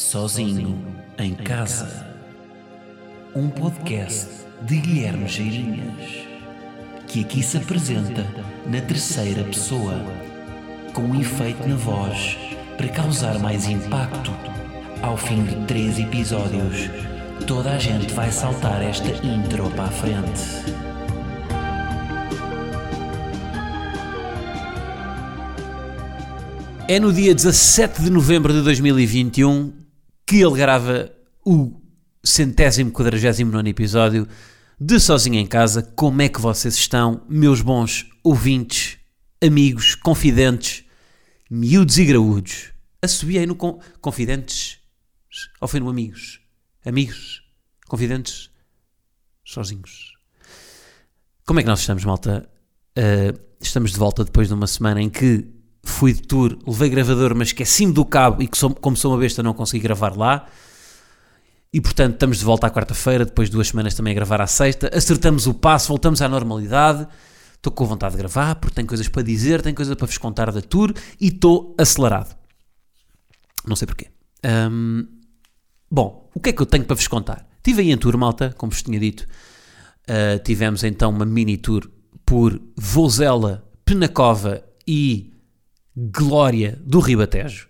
Sozinho em Casa. Um podcast de Guilherme Geirinhas, que aqui se apresenta na terceira pessoa, com um efeito na voz para causar mais impacto. Ao fim de três episódios, toda a gente vai saltar esta intro para a frente. É no dia 17 de novembro de 2021 que ele grava o centésimo quadragésimo nono episódio de Sozinho em Casa. Como é que vocês estão, meus bons ouvintes, amigos, confidentes, miúdos e graúdos? Assobiei no con confidentes, ou foi no amigos? Amigos, confidentes, sozinhos. Como é que nós estamos, malta? Uh, estamos de volta depois de uma semana em que fui de tour, levei gravador, mas esqueci-me do cabo e que sou, como sou uma besta não consegui gravar lá. E portanto estamos de volta à quarta-feira, depois de duas semanas também a gravar à sexta. Acertamos o passo, voltamos à normalidade. Estou com vontade de gravar porque tenho coisas para dizer, tenho coisas para vos contar da tour e estou acelerado. Não sei porquê. Um, bom, o que é que eu tenho para vos contar? Estive aí em tour, malta, como vos tinha dito. Uh, tivemos então uma mini tour por Vozela, Penacova e Glória do Ribatejo,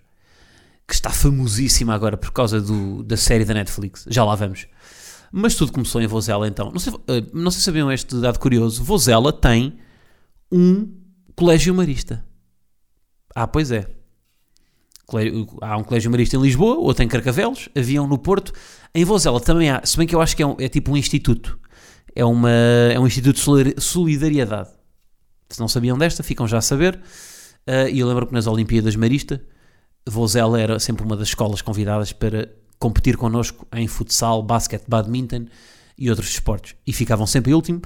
que está famosíssima agora por causa do, da série da Netflix. Já lá vamos. Mas tudo começou em Vozela então. Não sei, eh, não sei se sabiam este dado curioso. Vozela tem um colégio marista. Ah, pois é. Há um colégio marista em Lisboa, outro em Carcavelos, havia um no Porto. Em Vozela também há, se bem que eu acho que é, um, é tipo um instituto. É, uma, é um instituto de solidariedade. Se não sabiam desta, ficam já a saber. Uh, e eu lembro que nas Olimpíadas Marista, Vozela era sempre uma das escolas convidadas para competir connosco em futsal, basquete, badminton e outros esportes. E ficavam sempre em último.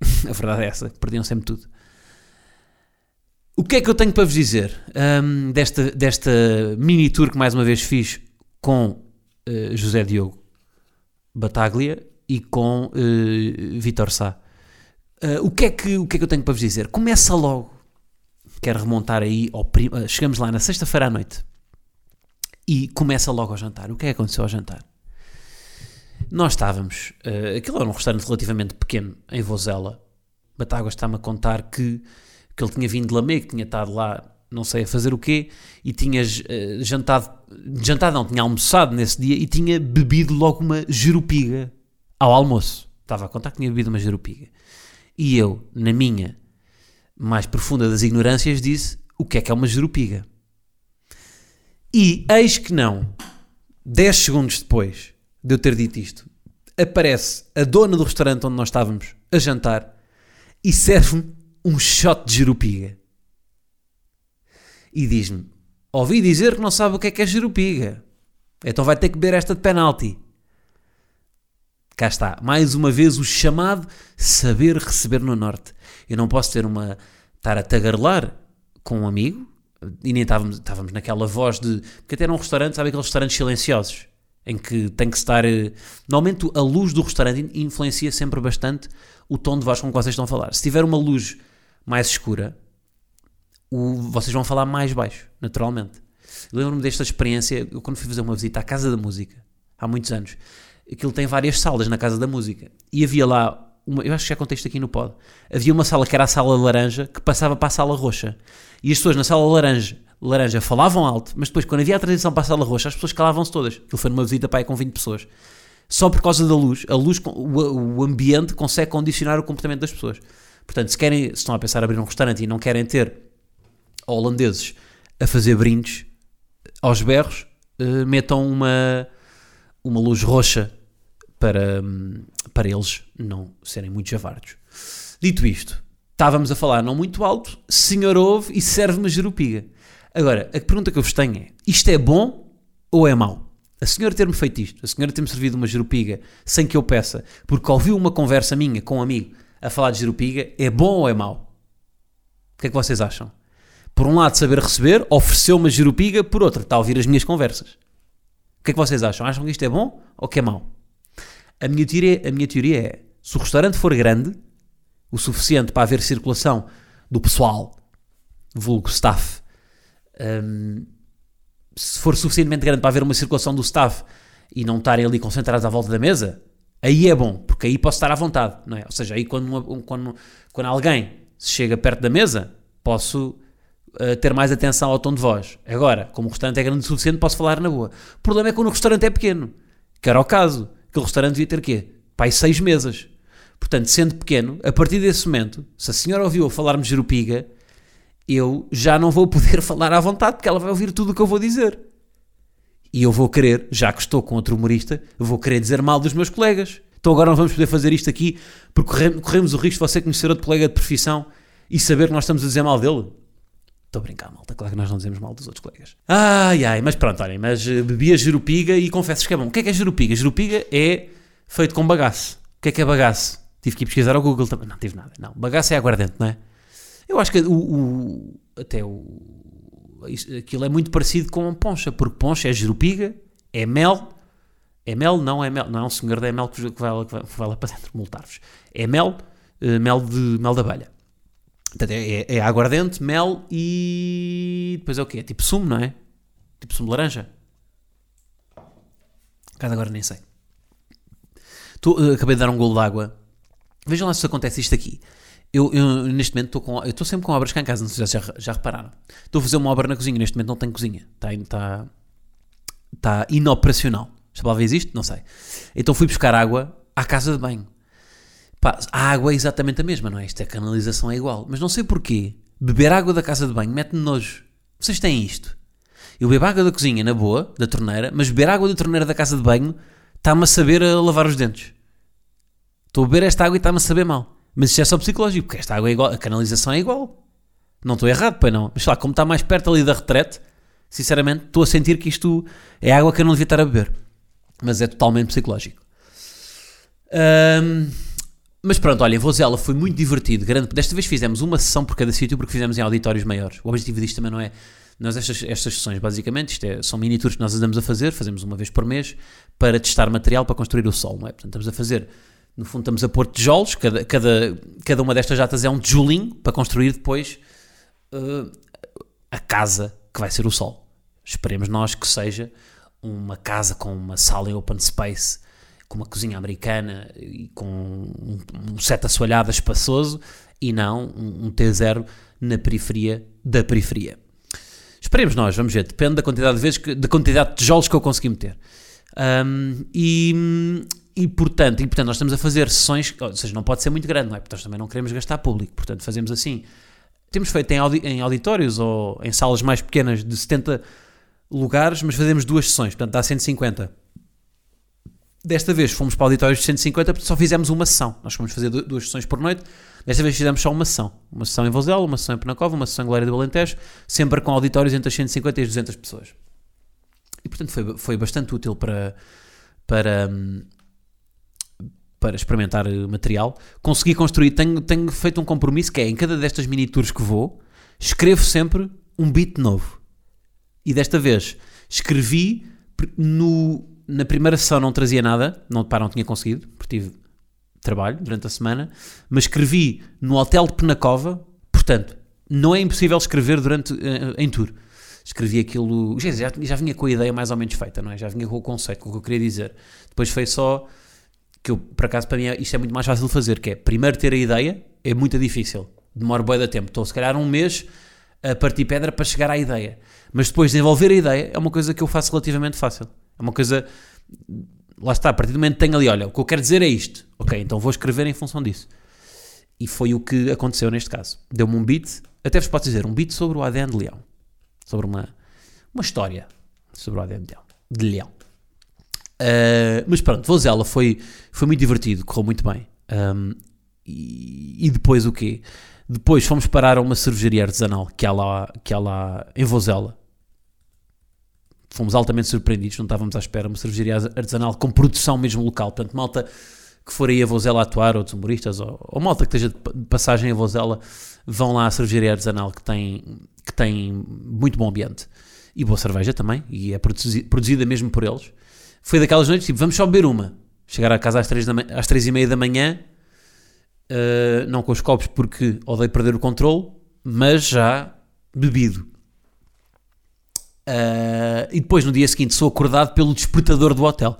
a verdade é essa, perdiam sempre tudo. O que é que eu tenho para vos dizer um, desta, desta mini tour que mais uma vez fiz com uh, José Diogo Bataglia e com uh, Vitor Sá? Uh, o, que é que, o que é que eu tenho para vos dizer? Começa logo quero remontar aí ao prim... Eh, chegamos lá na sexta-feira à noite e começa logo ao jantar. O que é que aconteceu ao jantar? Nós estávamos, uh, aquilo era um restaurante relativamente pequeno em Vozela. Batáguas está-me a contar que, que ele tinha vindo de que tinha estado lá, não sei a fazer o quê, e tinha uh, jantado, jantado não, tinha almoçado nesse dia e tinha bebido logo uma jerupiga ao almoço. Estava a contar que tinha bebido uma jerupiga. E eu, na minha mais profunda das ignorâncias, disse o que é que é uma jerupiga. E eis que não, 10 segundos depois de eu ter dito isto, aparece a dona do restaurante onde nós estávamos a jantar e serve-me um shot de jerupiga. E diz-me: Ouvi dizer que não sabe o que é que é jerupiga. Então vai ter que beber esta de penalti. Cá está, mais uma vez o chamado saber receber no Norte. Eu não posso ter uma. estar a tagarlar com um amigo e nem estávamos, estávamos naquela voz de. Porque até num restaurante, sabe aqueles restaurantes silenciosos em que tem que estar. Eh, normalmente a luz do restaurante influencia sempre bastante o tom de voz com que vocês estão a falar. Se tiver uma luz mais escura, o, vocês vão falar mais baixo, naturalmente. Lembro-me desta experiência, eu quando fui fazer uma visita à Casa da Música, há muitos anos, aquilo tem várias salas na Casa da Música. E havia lá, uma, eu acho que já contei isto aqui no pod, havia uma sala que era a sala laranja que passava para a sala roxa. E as pessoas na sala laranja, laranja falavam alto, mas depois quando havia a transição para a sala roxa, as pessoas calavam-se todas. Aquilo foi numa visita para aí com 20 pessoas. Só por causa da luz, a luz, o, o ambiente consegue condicionar o comportamento das pessoas. Portanto, se querem, se estão a pensar em abrir um restaurante e não querem ter holandeses a fazer brindes aos berros, uh, metam uma, uma luz roxa para, para eles não serem muito javardos. Dito isto, estávamos a falar não muito alto, senhor ouve e serve uma jerupiga. Agora, a pergunta que eu vos tenho é, isto é bom ou é mau? A senhora ter-me feito isto, a senhora ter-me servido uma jerupiga sem que eu peça, porque ouviu uma conversa minha com um amigo a falar de jerupiga, é bom ou é mau? O que é que vocês acham? Por um lado, saber receber, ofereceu uma jerupiga, por outro, está a ouvir as minhas conversas. O que é que vocês acham? Acham que isto é bom ou que é mau? A minha teoria, a minha teoria é: se o restaurante for grande, o suficiente para haver circulação do pessoal, vulgo staff, um, se for suficientemente grande para haver uma circulação do staff e não estarem ali concentrados à volta da mesa, aí é bom, porque aí posso estar à vontade, não é? Ou seja, aí quando, uma- quando, quando alguém chega perto da mesa, posso uh, ter mais atenção ao tom de voz. Agora, como o restaurante é grande o suficiente, posso falar na boa. O problema é quando o restaurante é pequeno, que era o caso. Aquele restaurante devia ter quê? Pai, seis mesas. Portanto, sendo pequeno, a partir desse momento, se a senhora ouviu eu falar-me jerupiga, eu já não vou poder falar à vontade, porque ela vai ouvir tudo o que eu vou dizer. E eu vou querer, já que estou com outro humorista, vou querer dizer mal dos meus colegas. Então agora não vamos poder fazer isto aqui, porque corre- corremos o risco de você conhecer outro colega de profissão e saber que nós estamos a dizer mal dele. Estou a brincar, malta. Claro que nós não dizemos mal dos outros colegas. Ai, ai, mas pronto, olhem, mas eh, bebi a jerupiga e confesso que é bom. O que é que é jerupiga? Jerupiga é feito com bagaço. O que é que é bagaço? Tive que ir pesquisar ao Google também. Não, tive nada. Não, bagaço é aguardente, não é? Eu acho que o, o- até o, aquilo é muito parecido com poncha, porque poncha é jerupiga, é mel, é mel, não é mel, não é um senhor da mel que vai, lá- que vai lá para dentro multar-vos. É mel, eh, mel de mel de abelha. Portanto, é, é, é aguardente, mel e depois é o quê? É tipo sumo, não é? Tipo sumo de laranja. Cada agora nem sei. Tô, eh, acabei de dar um golo de água. Vejam lá se acontece isto aqui. Eu, eu, neste momento estou com. Eu estou sempre com obras cá em casa, não sei se já, já repararam. Estou a fazer uma obra na cozinha, neste momento não tenho cozinha. Está, está, está inoperacional. Esta palavra existe? Não sei. Então fui buscar água à casa de banho. Pá, a água é exatamente a mesma, não é? Isto é canalização é igual. Mas não sei porquê. Beber água da casa de banho mete-me nojo. Vocês têm isto? Eu bebo água da cozinha, na boa, da torneira, mas beber água da torneira da casa de banho está-me a saber a lavar os dentes. Estou a beber esta água e está-me a saber mal. Mas isto é só psicológico, porque esta água é igual, a canalização é igual. Não estou errado, pois não. Mas lá, como está mais perto ali da retrete, sinceramente estou a sentir que isto é água que eu não devia estar a beber. Mas é totalmente psicológico. Ahm, mas pronto, olha, em Vozela foi muito divertido. Grande, desta vez fizemos uma sessão por cada sítio porque fizemos em auditórios maiores. O objetivo disto também não é. Nós, estas, estas sessões, basicamente, isto é, são mini tours que nós andamos a fazer, fazemos uma vez por mês, para testar material para construir o sol, não é? Portanto, estamos a fazer, no fundo, estamos a pôr tijolos, cada, cada, cada uma destas jatas é um tijolinho para construir depois uh, a casa que vai ser o sol. Esperemos nós que seja uma casa com uma sala em open space, com uma cozinha americana e com um, um set assoalhado espaçoso e não um, um T0 na periferia da periferia. Esperemos nós, vamos ver, depende da quantidade de vezes, que, da quantidade de tijolos que eu consegui meter. Um, e, e, portanto, e portanto, nós estamos a fazer sessões, ou seja, não pode ser muito grande, não é? Porque nós também não queremos gastar público, portanto, fazemos assim. Temos feito em, audi em auditórios ou em salas mais pequenas de 70 lugares, mas fazemos duas sessões, portanto dá 150. Desta vez fomos para auditórios de 150, porque só fizemos uma sessão. Nós fomos fazer du- duas sessões por noite, desta vez fizemos só uma sessão. Uma sessão em Vozela, uma sessão em Penacova, uma sessão em Glória do Alentejo, sempre com auditórios entre as 150 e as 200 pessoas. E portanto foi, foi bastante útil para, para, para experimentar material. Consegui construir, tenho, tenho feito um compromisso que é em cada destas mini tours que vou, escrevo sempre um beat novo. E desta vez escrevi no, na primeira sessão não trazia nada, não, pá, não tinha conseguido, porque tive trabalho durante a semana, mas escrevi no hotel de Penacova, portanto, não é impossível escrever durante eh, em tour. Escrevi aquilo, já, já, vinha com a ideia mais ou menos feita, não é? Já vinha com o conceito, com o que eu queria dizer. Depois foi só que eu, por acaso, para mim, é- isto é muito mais fácil de fazer, que é, primeiro ter a ideia é muito difícil, demora bem da tempo. Estou, se calhar, um mês a partir pedra para chegar à ideia. Mas depois desenvolver a ideia é uma coisa que eu faço relativamente fácil. É uma coisa, lá está, a partir do momento que tenho ali, olha, o que eu quero dizer é isto. Ok, então vou escrever em função disso. E foi o que aconteceu neste caso. Deu-me um beat, até vos posso dizer, um beat sobre o ADN de Leão. Sobre uma, uma história sobre o ADN de Leão. De Leão. Uh, mas pronto, Vozela foi, foi muito divertido, correu muito bem. Um, e, e depois o quê? Depois fomos parar a uma cervejaria artesanal que há lá, que há lá em Vozela. Fomos altamente surpreendidos, não estávamos à espera. Uma cervejaria artesanal com produção mesmo local. Portanto, malta que for aí a Vozela atuar, outros humoristas, ou, ou malta que esteja de passagem a Vozela, vão lá à cervejaria artesanal que tem, que tem muito bom ambiente. E boa cerveja também, e é produzi- produzida mesmo por eles. Foi daquelas noites, tipo, vamos só beber uma. Chegar a casa às três, da, às três e meia da manhã, uh, não com os copos porque odeio perder o controle, mas já bebido. Uh, e depois, no dia seguinte, sou acordado pelo despertador do hotel.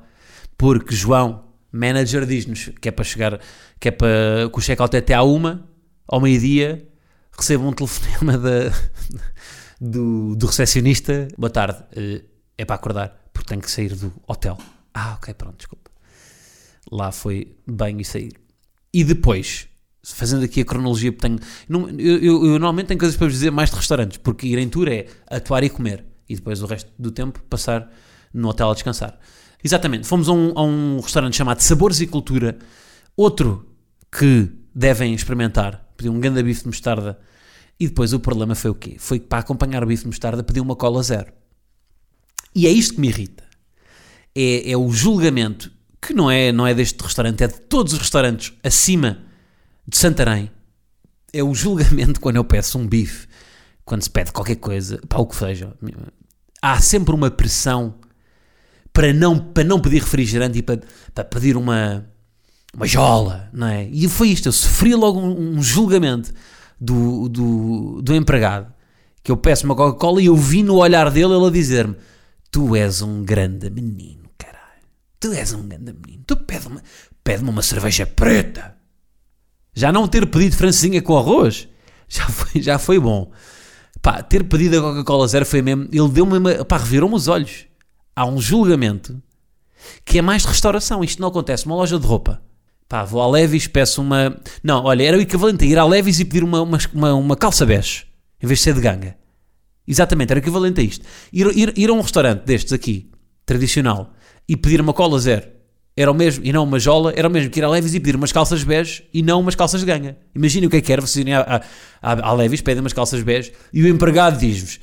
Porque João, manager, diz-nos que é para chegar, que é para o check-out é até à uma, ao meio-dia, recebo um telefonema da, do, do recepcionista. Boa tarde, uh, é para acordar, porque tenho que sair do hotel. Ah, ok, pronto, desculpa. Lá foi bem e sair. E depois, fazendo aqui a cronologia, tenho, não, eu, eu, eu, normalmente tenho coisas para vos dizer mais de restaurantes, porque ir em tour é atuar e comer, e depois o resto do tempo passar no hotel a descansar. Exatamente, fomos a um, a um restaurante chamado Sabores e Cultura, outro que devem experimentar, pedi um grande bife de mostarda, e depois o problema foi o quê? Foi que para acompanhar o bife de mostarda pedi uma cola zero. E é isto que me irrita. É, é o julgamento, que não é, não é deste restaurante, é de todos os restaurantes acima de Santarém. É o julgamento quando eu peço um bife, quando se pede qualquer coisa, para o que seja. Há sempre uma pressão para não, para não pedir refrigerante e para, para pedir uma, uma jola, não é? E foi isto, eu sofri logo um, um julgamento do, do, do empregado, que eu peço uma Coca-Cola e eu vi no olhar dele ele a dizer-me Tu és um grande menino, caralho. Tu és um grande menino. Tu pede-me pede uma cerveja preta. Já não ter pedido francesinha com arroz, já foi, já foi bom. Pá, ter pedido a Coca-Cola zero foi mesmo. Ele deu-me uma. Pá, revirou-me os olhos. Há um julgamento que é mais de restauração. Isto não acontece numa loja de roupa. Pá, vou à Levis, peço uma. Não, olha, era o equivalente a ir à Levis e pedir uma, uma, uma calça bege, em vez de ser de ganga. Exatamente, era o equivalente a isto. Ir, ir, ir a um restaurante destes aqui, tradicional, e pedir uma cola zero, era o mesmo, e não uma jola, era o mesmo que ir à Levis e pedir umas calças bege e não umas calças de ganga. Imaginem o que é que era, vocês irem à, à, à Levis, pedem umas calças bege, e o empregado diz-vos,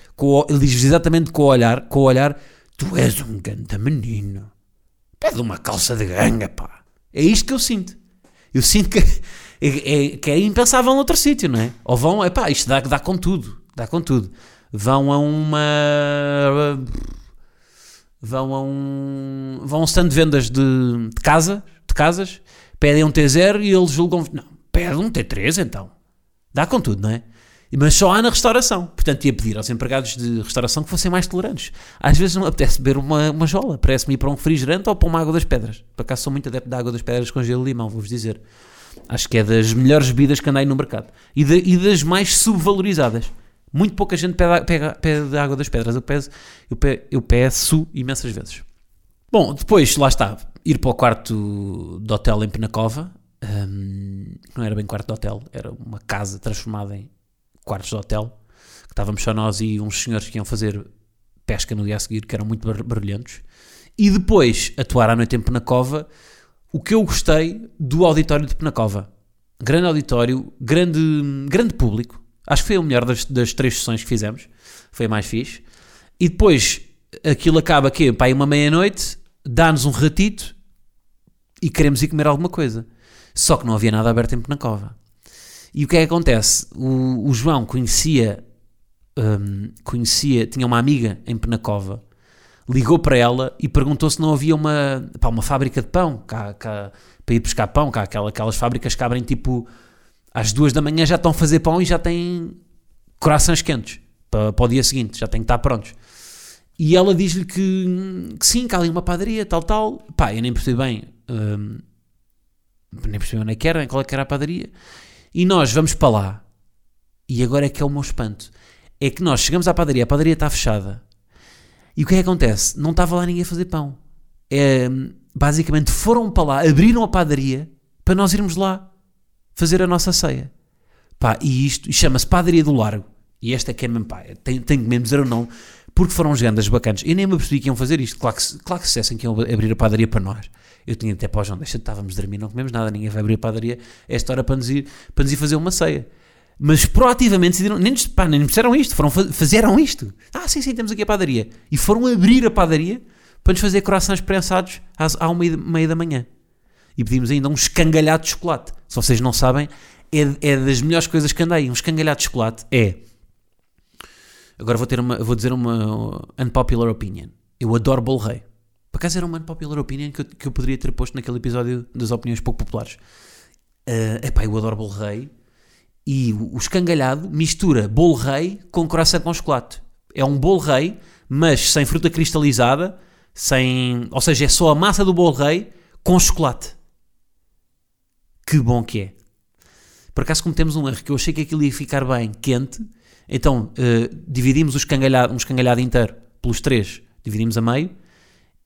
ele diz-vos exatamente com o olhar, com o olhar, tu és um ganda menino, pede uma calça de ganga, pá. É isto que eu sinto. Eu sinto que é, é, que é impensável noutro sítio, não é? Ou vão, é pá, isto dá, dá com tudo, dá com tudo vão a uma. Vão a um. vão a um stand de vendas de, de casa, de casas, pedem um T0 e eles julgam. Não, pede um T3 então. Dá com tudo, não é? Mas só há na restauração. Portanto, ia pedir aos empregados de restauração que fossem mais tolerantes. Às vezes não apetece beber uma, uma jola. Parece-me ir para um refrigerante ou para uma água das pedras. Para cá sou muito adepto da água das pedras com gelo e limão, vou-vos dizer. Acho que é das melhores bebidas que andei no mercado. E, de, e das mais subvalorizadas. Muito pouca gente pede, pega, pede água das pedras. Eu peço, eu, peço, eu peço imensas vezes. Bom, depois, lá está, ir para o quarto de hotel em Penacova. Um, não era bem quarto de hotel, era uma casa transformada em quartos de hotel. Que estávamos só nós e uns senhores que iam fazer pesca no dia a seguir, que eram muito barulhentos. E depois, atuar à noite em Penacova. O que eu gostei do auditório de Penacova. Grande auditório, grande, grande público Acho que foi o melhor das, das três sessões que fizemos. Foi a mais fixe. E depois aquilo acaba aqui, pá, uma meia-noite, dá-nos um ratito e queremos ir comer alguma coisa. Só que não havia nada aberto em Penacova. E o que é que acontece? O, o João conhecia, um, conhecia, tinha uma amiga em Penacova, ligou para ela e perguntou se não havia uma, pá, uma fábrica de pão cá, cá, para ir buscar pão, cá, aquelas fábricas que abrem tipo às duas da manhã já estão a fazer pão e já têm corações quentes para, para o dia seguinte, já têm que estar prontos. E ela diz-lhe que, que, sim, que há ali uma padaria, tal, tal. Pá, eu nem percebi bem, hum, nem percebi onde é que era, qual é que era a padaria. E nós vamos para lá. E agora é que é o meu espanto. É que nós chegamos à padaria, a padaria está fechada. E o que é que acontece? Não estava lá ninguém a fazer pão. É, basicamente foram para lá, abriram a padaria para nós irmos lá fazer a nossa ceia. Pá, e isto chama-se Padaria do Largo. E esta é que é mesmo, pá, tenho, que mesmo dizer ou não, porque foram uns grandes bacanas. Eu nem me percebi que iam fazer isto. Claro que, claro que se dissessem que iam abrir a padaria para nós. Eu tinha até para o João, deixa, estávamos a dormir, não comemos nada, ninguém vai abrir a padaria esta hora para nos ir, para nos ir fazer uma ceia. Mas proativamente decidiram, nem, pá, nem nos disseram isto, foram, fizeram isto. Ah, sim, sim, temos aqui a padaria. E foram abrir a padaria para nos fazer corações prensados às, à uma e meia da manhã e pedimos ainda um escangalhado de chocolate. Se vocês não sabem, é, é das melhores coisas que andei. Um escangalhado de chocolate é. Agora vou, ter uma, vou dizer uma unpopular opinion. Eu adoro bolo rei. Por acaso era uma unpopular opinion que eu, que eu poderia ter posto naquele episódio das opiniões pouco populares. Uh, epá, eu adoro bolo rei. E o, o escangalhado mistura bolo rei com coração com chocolate. É um bolo rei, mas sem fruta cristalizada, sem, ou seja, é só a massa do bolo rei com chocolate. Que bom que é. Por acaso cometemos um erro, que eu achei que aquilo ia ficar bem quente, então uh, dividimos o escangalhado, um escangalhado inteiro pelos três, dividimos a meio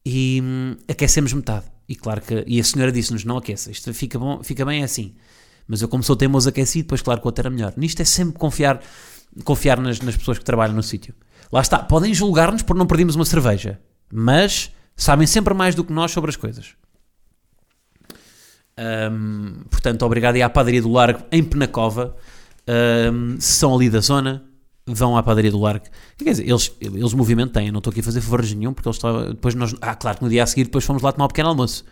e hum, aquecemos metade. E claro que e a senhora disse-nos: não aqueça, isto fica, bom, fica bem assim. Mas eu, como sou teimoso aquecido, depois, claro que o outro era melhor. Nisto é sempre confiar, confiar nas, nas pessoas que trabalham no sítio. Lá está, podem julgar-nos por não perdermos uma cerveja, mas sabem sempre mais do que nós sobre as coisas. Um, portanto, obrigado e à Padaria do Largo em Penacova. Um, se são ali da zona, vão à Padaria do Largo. Quer dizer, eles, eles movimento têm, não estou aqui a fazer favores nenhum, porque eles estavam, depois nós, ah, claro que no dia a seguir depois fomos lá tomar o pequeno almoço.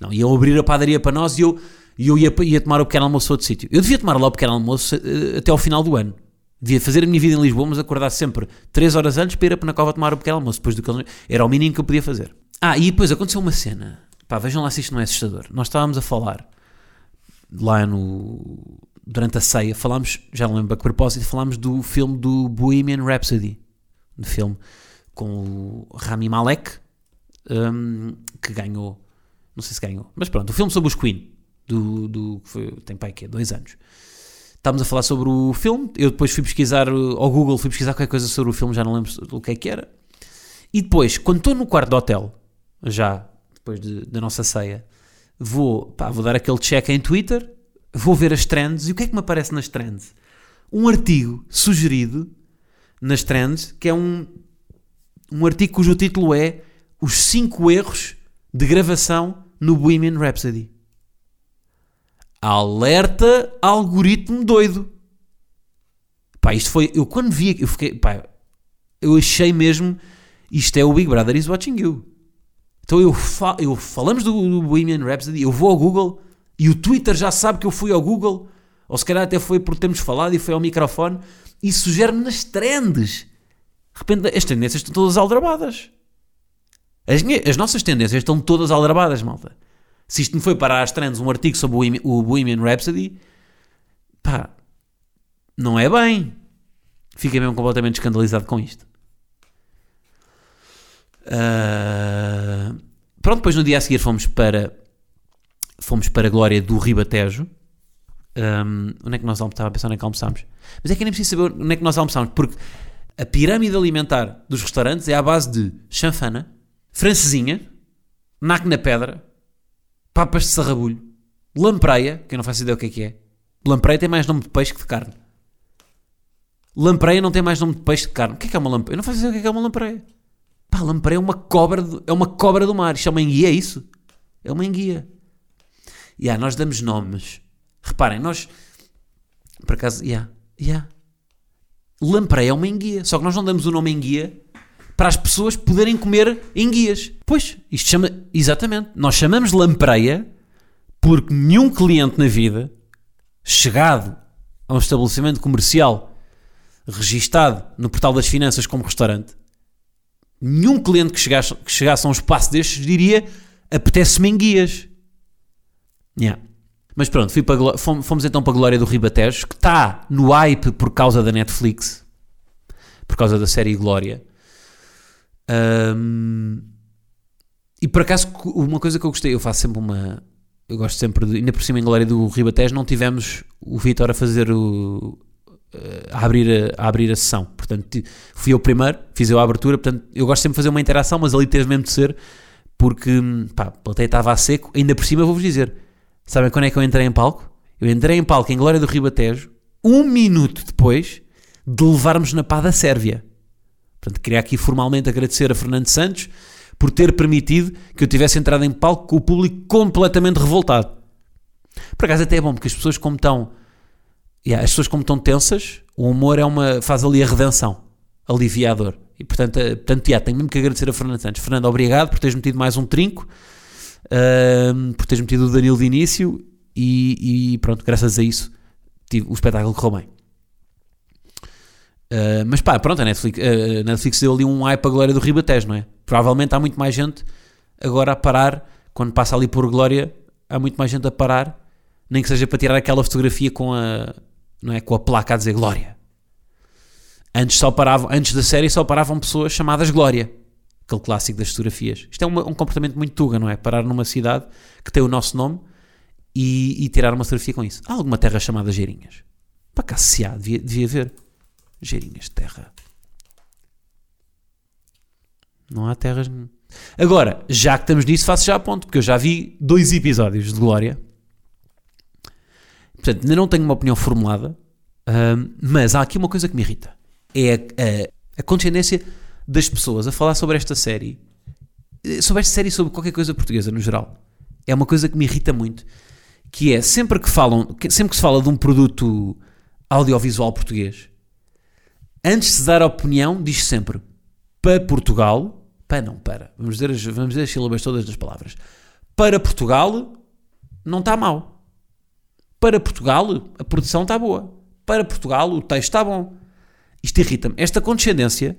Não, iam abrir a padaria para nós e eu, e eu ia, ia tomar o pequeno almoço a outro sítio. Eu devia tomar lá o pequeno almoço uh, até ao final do ano. Devia fazer a minha vida em Lisboa, mas acordar sempre 3 horas antes para ir a Penacova tomar o pequeno almoço, depois do que era o mínimo que eu podia fazer. Ah, e depois aconteceu uma cena. Pá, vejam lá se isto não é assustador. Nós estávamos a falar lá no durante a ceia, falámos, já não lembro a que propósito, falámos do filme do Bohemian Rhapsody, do filme com o Rami Malek, um, que ganhou, não sei se ganhou, mas pronto, o filme sobre os Queen, do, do foi, tem pai que é dois anos. Estávamos a falar sobre o filme, eu depois fui pesquisar ao Google, fui pesquisar qualquer coisa sobre o filme, já não lembro o que é que era. E depois, quando estou no quarto do hotel, já depois de, da nossa ceia, vou, pá, vou dar aquele check em Twitter, vou ver as trends e o que é que me aparece nas trends? Um artigo sugerido nas trends que é um, um artigo cujo título é Os 5 erros de gravação no Bohemian Rhapsody. Alerta algoritmo doido. Pá, isto foi. Eu quando vi. Eu fiquei. Pá, eu achei mesmo. Isto é o Big Brother is watching you. Então eu, fa eu falamos do, do Bohemian Rhapsody. Eu vou ao Google e o Twitter já sabe que eu fui ao Google, ou se calhar até foi por termos falado e foi ao microfone, e sugere-me nas trends. De repente, as tendências estão todas aldrabadas. As, as nossas tendências estão todas aldrabadas, malta. Se isto me foi para as trends um artigo sobre o Bohemian Rhapsody, pá, não é bem. Fiquei mesmo completamente escandalizado com isto. Uh, pronto, depois no dia a seguir fomos para fomos para a glória do Ribatejo. Um, onde é que nós almoçámos? Estava a pensar onde é que almoçámos. Mas é que nem preciso saber onde é que nós almoçámos, porque a pirâmide alimentar dos restaurantes é à base de chanfana, francesinha, naco na pedra, papas de sarrabulho, lampreia, que eu não faço ideia o que é que é. Lampreia tem mais nome de peixe que de carne. Lampreia não tem mais nome de peixe que de carne. O que é que é uma lampreia? Eu não faço ideia o que é que é uma lampreia. Pá, lampreia é uma cobra, do, é uma cobra do mar. Isto é uma enguia, é isso? É uma enguia. E yeah, nós damos nomes. Reparem, nós. Por acaso, yeah, yeah. Lampreia é uma enguia. Só que nós não damos o nome enguia para as pessoas poderem comer enguias. Pois, isto chama. Exatamente. Nós chamamos lampreia porque nenhum cliente na vida chegado a um estabelecimento comercial registado no portal das finanças como restaurante, nenhum cliente que chegasse, que chegasse a um espaço destes diria apetece-me enguias. Yeah. Mas pronto, para, fomos, fomos, então para a Glória do Ribatejo, que está no hype por causa da Netflix, por causa da série Glória. Um, e por acaso, uma coisa que eu gostei, eu faço sempre uma. Eu gosto sempre de. Ainda por cima em Glória do Ribatejo, não tivemos o Vitor a fazer o. A abrir a, a, abrir a sessão, portanto fui eu primeiro, fiz eu a abertura. Portanto, eu gosto sempre de fazer uma interação, mas ali teve mesmo de ser porque pá, a plateia estava a seco. Ainda por cima, vou-vos dizer, Sabem quando é que eu entrei em palco? Eu entrei em palco em Glória do Ribatejo, um minuto depois de levarmos na pá da Sérvia. Portanto, queria aqui formalmente agradecer a Fernando Santos por ter permitido que eu tivesse entrado em palco com o público completamente revoltado. Por acaso até é bom, porque as pessoas como estão yeah, as pessoas como estão tensas, o humor é uma, faz ali a redenção, aliviador. E portanto, eh, portanto yeah, tenho mesmo que agradecer a Fernando Santos. Fernando, obrigado por teres metido mais um trinco uh, por teres metido o Danilo de início e, e, pronto, graças a isso tive, o espetáculo correu bem. Uh, mas pá, pronto, a Netflix, uh, Netflix deu ali um hype a glória do Ribatejo, não é? Provavelmente há muito mais gente agora a parar, quando passa ali por glória, há muito mais gente a parar, nem que seja para tirar aquela fotografia com a, não é, com a placa a dizer glória. Antes, só paravam, antes da série só paravam pessoas chamadas Glória. Aquele clássico das fotografias. Isto é uma- um comportamento muito tuga, não é? Parar numa cidade que tem o nosso nome e, e tirar uma fotografia com isso. Há alguma terra chamada Geirinhas? Para cá se há, devia, devia haver. Geirinhas de terra. Não há terras. Agora, já que estamos nisso, faço já a ponto, porque eu já vi dois episódios de Glória. Portanto, ainda não tenho uma opinião formulada, ahm, mas há aqui uma coisa que me irrita. É a, a, a condescendência das pessoas a falar sobre esta série, eh, sobre esta série sobre qualquer coisa portuguesa no geral. É uma coisa que me irrita muito, que é sempre que falam, sempre que se fala de um produto audiovisual português, antes de se dar a opinião, diz sempre para Portugal, para não, para, vamos dizer, vamos dizer as sílabas todas das palavras. Para Portugal, não está mal. Para Portugal, a produção está boa. Para Portugal, o texto está bom. Isto irrita-me. Esta condescendência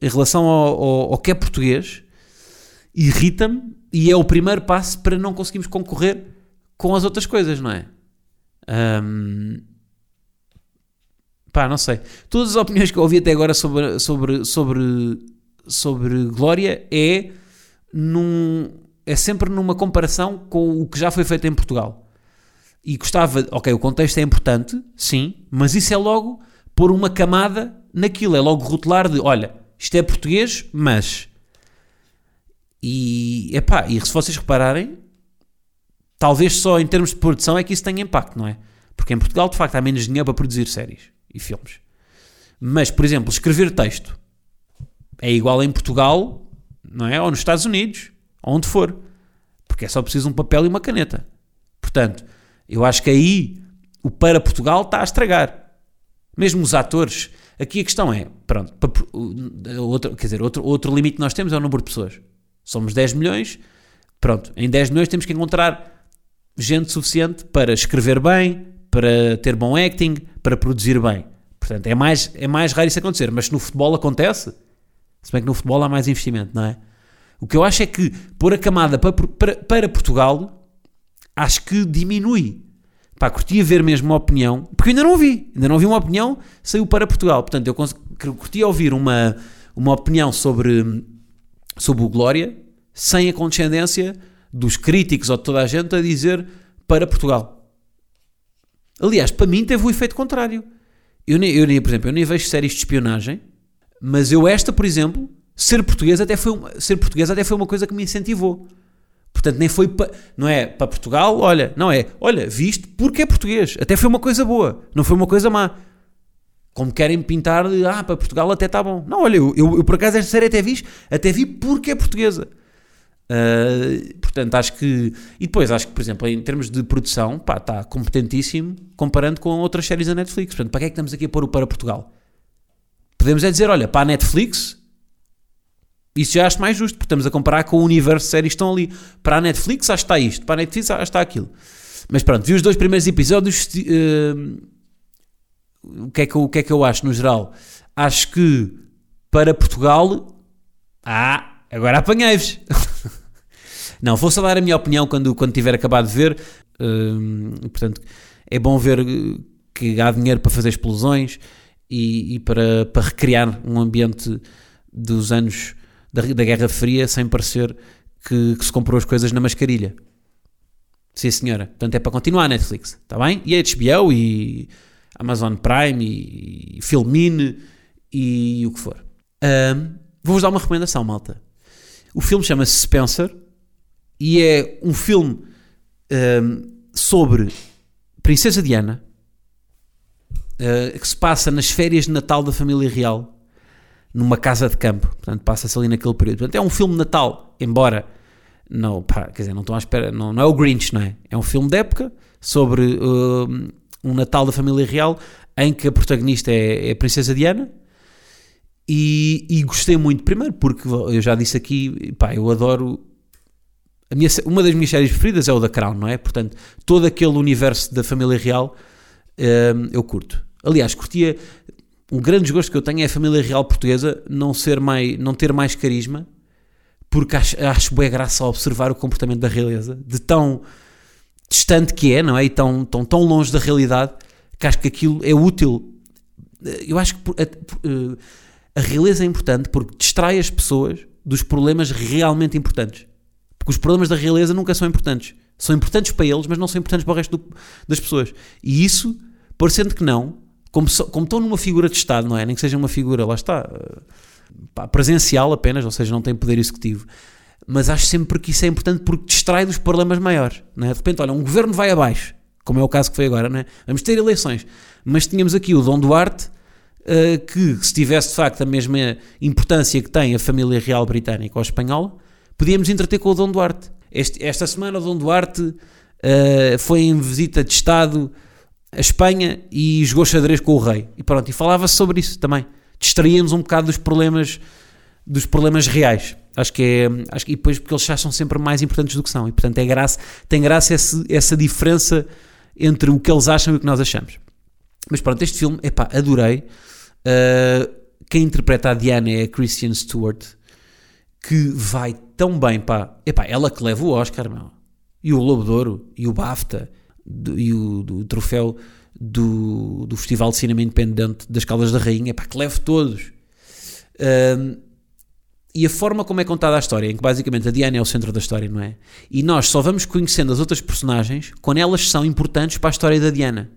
em relação ao, ao- ao que é português irrita-me e é o primeiro passo para não conseguirmos concorrer com as outras coisas, não é? Ahm, pá, não sei. Todas as opiniões que eu ouvi até agora sobre, sobre, sobre, sobre Glória é, num, é sempre numa comparação com o que já foi feito em Portugal. E gostava, ok, o contexto é importante, sim, mas isso é logo pôr uma camada naquilo, é logo rotular de, olha, isto é português, mas. E, epá, e se vocês repararem, talvez só em termos de produção é que isso tenha impacto, não é? Porque em Portugal, de facto, há menos dinheiro para produzir séries e filmes. Mas, por exemplo, escrever texto é igual em Portugal, não é? Ou nos Estados Unidos, ou onde for. Porque é só preciso um papel e uma caneta. Portanto, eu acho que aí o para Portugal está a estragar. Mesmo os atores. Aqui a questão é, pronto, outro, quer dizer, outro, outro limite que nós temos é o número de pessoas. Somos 10 milhões, pronto, em 10 milhões temos que encontrar gente suficiente para escrever bem, para ter bom acting, para produzir bem. Portanto, é mais, é mais raro isso acontecer, mas se no futebol acontece, se bem que no futebol há mais investimento, não é? O que eu acho é que pôr a camada para, para, para Portugal, acho que diminui. Pá, curtia ver mesmo uma opinião, porque ainda não ouvi, ainda não ouvi uma opinião, saiu para Portugal. Portanto, eu curtia ouvir uma, uma opinião sobre, sobre o Glória, sem a condescendência dos críticos ou de toda a gente a dizer para Portugal. Aliás, para mim teve o efeito contrário. Eu nem, eu nem, por exemplo, eu nem vejo séries de espionagem, mas eu esta, por exemplo, ser português até foi ser português até foi uma coisa que me incentivou. Portanto, nem foi para, não é para Portugal, olha, não é, olha, viste porque é português. Até foi uma coisa boa, não foi uma coisa má. Como querem pintar de, ah, para Portugal até está bom. Não, olha, eu, eu, eu por acaso esta série até vi, até vi porque é portuguesa. Uh, portanto, acho que. E depois, acho que, por exemplo, em termos de produção, pá, está competentíssimo comparando com outras séries da Netflix. Portanto, para que é que estamos aqui a pôr o para Portugal? Podemos é dizer, olha, para a Netflix, isso já acho mais justo, porque estamos a comparar com o universo de séries que estão ali. Para a Netflix, acho que está isto, para a Netflix, acho que está aquilo. Mas pronto, vi os dois primeiros episódios. uh, o, que é que eu, o que é que eu acho no geral? Acho que para Portugal. Ah, agora apanhei-vos. Não, vou só dar a minha opinião quando, quando tiver acabado de ver. Hum, portanto, é bom ver que há dinheiro para fazer explosões e, e para, para recriar um ambiente dos anos da, da Guerra Fria sem parecer que, que se comprou as coisas na mascarilha. Sim, senhora. Portanto, é para continuar a Netflix, está bem? E a HBO e Amazon Prime e, e Filmine e o que for. Hum, Vou-vos dar uma recomendação, malta. O filme chama-se Spencer e é um filme um, sobre Princesa Diana uh, que se passa nas férias de Natal da família real numa casa de campo. Portanto, passa-se ali naquele período. Portanto, é um filme de Natal, embora não, pá, quer dizer, não estão à espera, não, não é o Grinch, não é? É um filme de época sobre uh, um Natal da família real em que a protagonista é, é a Princesa Diana. E, e, gostei muito, primeiro porque eu já disse aqui, pá, eu adoro. Minha, uma das minhas séries preferidas é o da Crown, não é? Portanto, todo aquele universo da família real um, eu curto. Aliás, curtia. Um grande desgosto que eu tenho é a família real portuguesa não, ser mais, não ter mais carisma, porque acho, acho boa graça observar o comportamento da realeza, de tão distante que é, não é? E tão, tão, tão longe da realidade, que acho que aquilo é útil eu acho que a, eh, a realeza é importante porque distrai as pessoas dos problemas realmente importantes. Porque os problemas da realeza nunca são importantes. São importantes para eles, mas não são importantes para o resto do- das pessoas. E isso, parecendo que não, como, só- como estão numa figura de Estado, não é? Nem que seja uma figura, lá está, eh, pá, presencial apenas, ou seja, não tem poder executivo. Mas acho sempre que isso é importante porque distrai dos problemas maiores. Não é? De repente, olha, um governo vai abaixo, como é o caso que foi agora, não é? vamos ter eleições. Mas tínhamos aqui o Dom Duarte, eh, que se tivesse de facto a mesma importância que tem a família real britânica ou espanhola, podíamos entreter com o Dom Duarte. Este- esta semana o Dom Duarte eh, foi em visita de Estado a Espanha e jogou xadrez com o rei. E pronto, e falava-se sobre isso também. Distraíamos um bocado dos problemas dos problemas reais. Acho que é, acho que, e depois porque eles são sempre mais importantes do que são. E portanto é graça, tem graça esse- essa diferença entre o que eles acham e o que nós achamos. Mas pronto, este filme, epá, adorei. Uh, quem interpreta a Diana é a Christian Stewart, que vai tão bem, pá. Epá, ela que leva o Oscar, meu. E o Globo de Ouro, e o BAFTA, do- e o, do troféu do, do Festival de Cinema Independente das Caldas da Rainha, epá, que leve todos. Um, e a forma como é contada a história, em que basicamente a Diana é o centro da história, não é? E nós só vamos conhecendo as outras personagens quando elas são importantes para a história da Diana.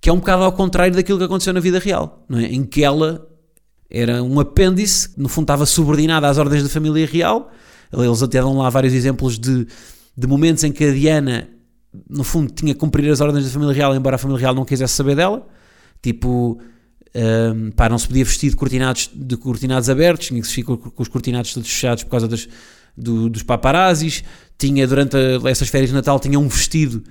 Que é um bocado ao contrário daquilo que aconteceu na vida real, não é? Em que ela era um apêndice, no fundo estava subordinada às ordens da família real. Eles até dão lá vários exemplos de, de momentos em que a Diana, no fundo, tinha que cumprir as ordens da família real, embora a família real não quisesse saber dela. Tipo, um, pá, não se podia vestir de cortinados, de cortinados abertos, tinha que se vestir com, os cortinados todos fechados por causa das, do- dos paparazzis. Tinha, durante a- essas férias de Natal, tinha um vestido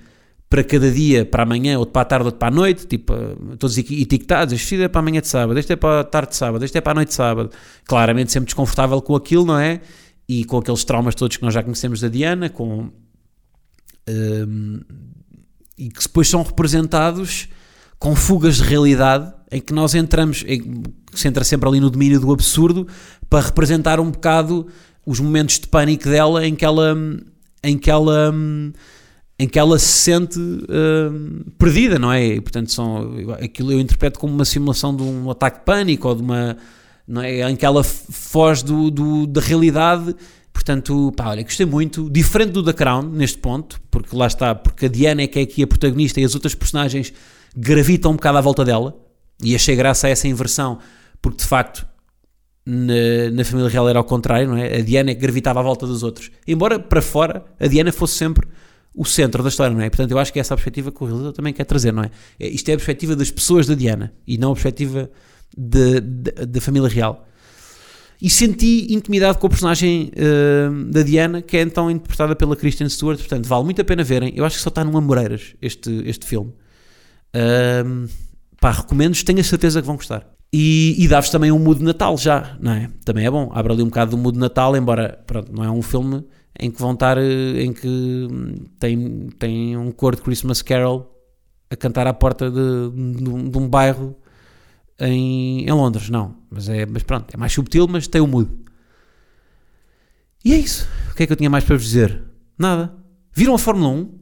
para cada dia, para amanhã, outro para a tarde, outro para a noite, tipo, todos etiquetados. Este vestido é para amanhã de sábado, este é para a tarde de sábado, este é para a noite de sábado. Claramente sempre desconfortável com aquilo, não é? E com aqueles traumas todos que nós já conhecemos da Diana, com. Um, e que depois são representados com fugas de realidade em que nós entramos, em, que se entra sempre ali no domínio do absurdo para representar um bocado os momentos de pânico dela em que ela em que ela em que ela se sente perdida, não é? E, portanto, são, aquilo eu interpreto como uma simulação de um ataque de pânico ou de uma. Não é? Em que ela foge do, do- da realidade. Portanto, pá, olha, gostei muito. Diferente do The Crown, neste ponto, porque lá está, porque a Diana é que é aqui a protagonista e as outras personagens gravitam um bocado à volta dela. E achei graça a essa inversão, porque de facto na, na família real era ao contrário, não é? A Diana é que gravitava à volta dos outros. Embora para fora a Diana fosse sempre o centro da história, não é? Portanto, eu acho que é essa a perspectiva que o realizador também quer trazer, não é? É- Isto é a perspectiva das pessoas da Diana e não a perspectiva da família real. E senti intimidade com a personagem eh, da Diana, que é então interpretada pela Kristen Stewart. Portanto, vale muito a pena verem. Eu acho que só está no Amoreiras este, este filme. Ahm, pá, recomendo, tenho a certeza que vão gostar. E, e dá-vos também um mood de Natal já, não é? Também é bom, abre ali um bocado do mood de Natal, embora, pronto, não é um filme em que vão estar, eh, em que tem, tem um cor de Christmas Carol a cantar à porta de, de de um bairro em, em Londres, não. Mas, é, mas pronto, é mais subtil, mas tem o mood. E é isso. O que é que eu tinha mais para vos dizer? Nada. Viram a Fórmula 1?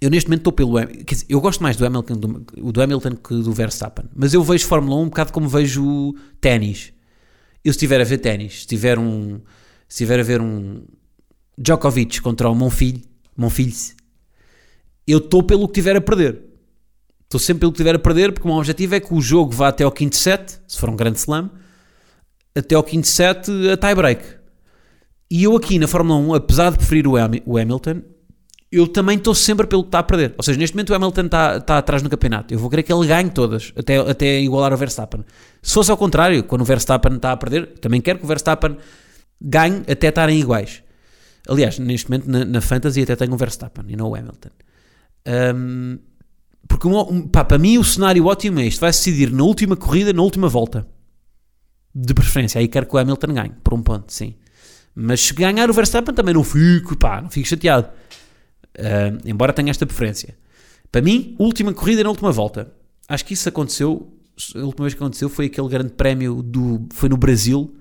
Eu neste momento estou pelo quer dizer, eu gosto mais do Hamilton, do, do Hamilton que do Verstappen, mas eu vejo Fórmula 1 um bocado como vejo ténis. Eu se estiver a ver ténis, se tiver um se estiver a ver um Djokovic contra o Monfilho, Monfilhos, eu estou pelo que tiver a perder. Estou sempre pelo que tiver a perder, porque o meu objetivo é que o jogo vá até ao quinto set, se for um grande slam, até ao quinto set a tie-break. E eu aqui na Fórmula 1, apesar de preferir o, o Hamilton, eu também estou sempre pelo que está a perder. Ou seja, neste momento o Hamilton está, está atrás no campeonato. Eu vou querer que ele ganhe todas, até, até igualar o Verstappen. Se fosse ao contrário, quando o Verstappen está a perder, também quero que o Verstappen ganhe até estarem iguais. Aliás, neste momento na, na Fantasy até tenho o Verstappen e não o Hamilton. Ahm, porque um- pá, para mim o cenário ótimo é isto: vai se decidir na última corrida, na última volta. De preferência, aí quero que o Hamilton ganhe, por um ponto, sim. Mas se ganhar o Verstappen também não fico, pá, não fico chateado. Ah, embora tenha esta preferência. Para mim, última corrida na última volta. Acho que isso aconteceu. A última vez que aconteceu foi aquele grande prémio do. Foi no Brasil,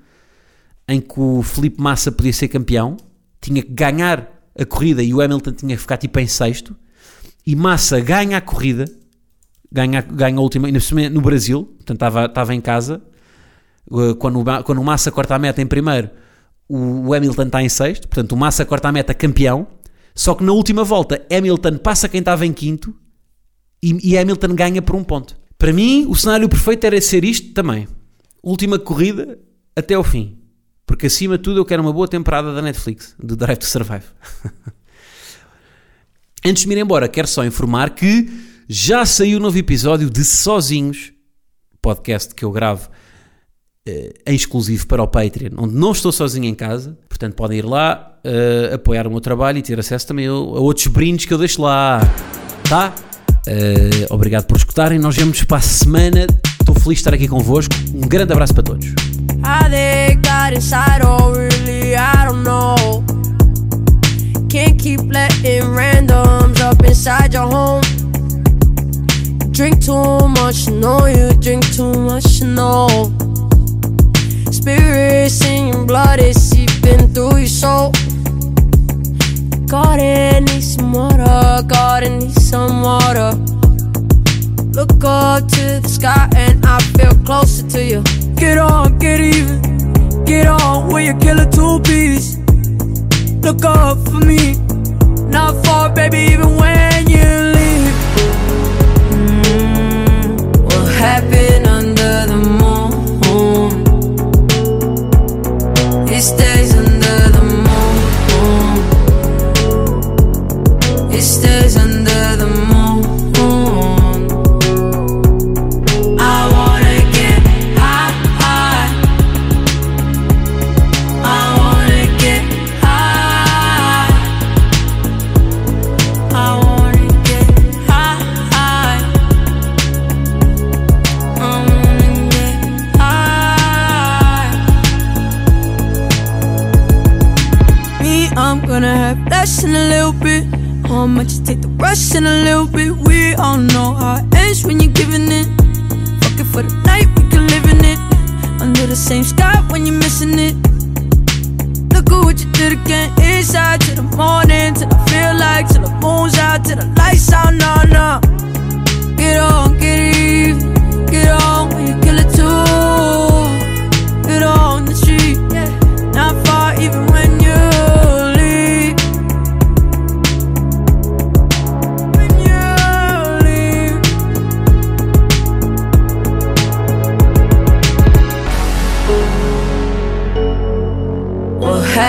em que o Felipe Massa podia ser campeão, tinha que ganhar a corrida e o Hamilton tinha que ficar tipo em sexto. E Massa ganha a corrida ganha, ganha a última, no Brasil, portanto estava, estava em casa. Uh, Quando, quando o Massa corta a meta em primeiro, o, o Hamilton está em sexto, portanto o Massa corta a meta campeão. Só que na última volta, Hamilton passa quem estava em quinto e, e Hamilton ganha por um ponto. Para mim, o cenário perfeito era ser isto também. Última corrida até ao fim. Porque acima de tudo eu quero uma boa temporada da Netflix, do Drive to Survive. Antes de me ir embora, quero só informar que já saiu o novo episódio de Sozinhos, podcast que eu gravo eh, em exclusivo para o Patreon, onde não estou sozinho em casa, portanto podem ir lá eh, apoiar o meu trabalho e ter acesso também a, a outros brindes que eu deixo lá, tá? Eh, obrigado por escutarem, nós vemos para a semana, estou feliz de estar aqui convosco, um grande abraço para todos. Can't keep letting randoms up inside your home. Drink too much, you know you drink too much, you know. Spirits in your blood is seeping through your soul. Garden needs some water, garden needs some water. Look up to the sky and I feel closer to you. Get on, get even. Get on when you kill a two piece. Look up for me. Not far, baby, even when you I might just take the rush and a little bit. We all know how it ends when you're giving it. Fuck it for the night, we can live in it. Under the same sky when you're missing it. Look at what you did again. Inside till the morning, till I feel like, till the moon's out, till the lights out. No, no. Get on, get even. Get on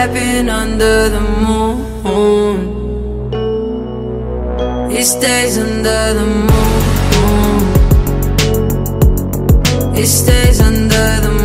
diving under the moon. He stays under the moon. He stays under the moon.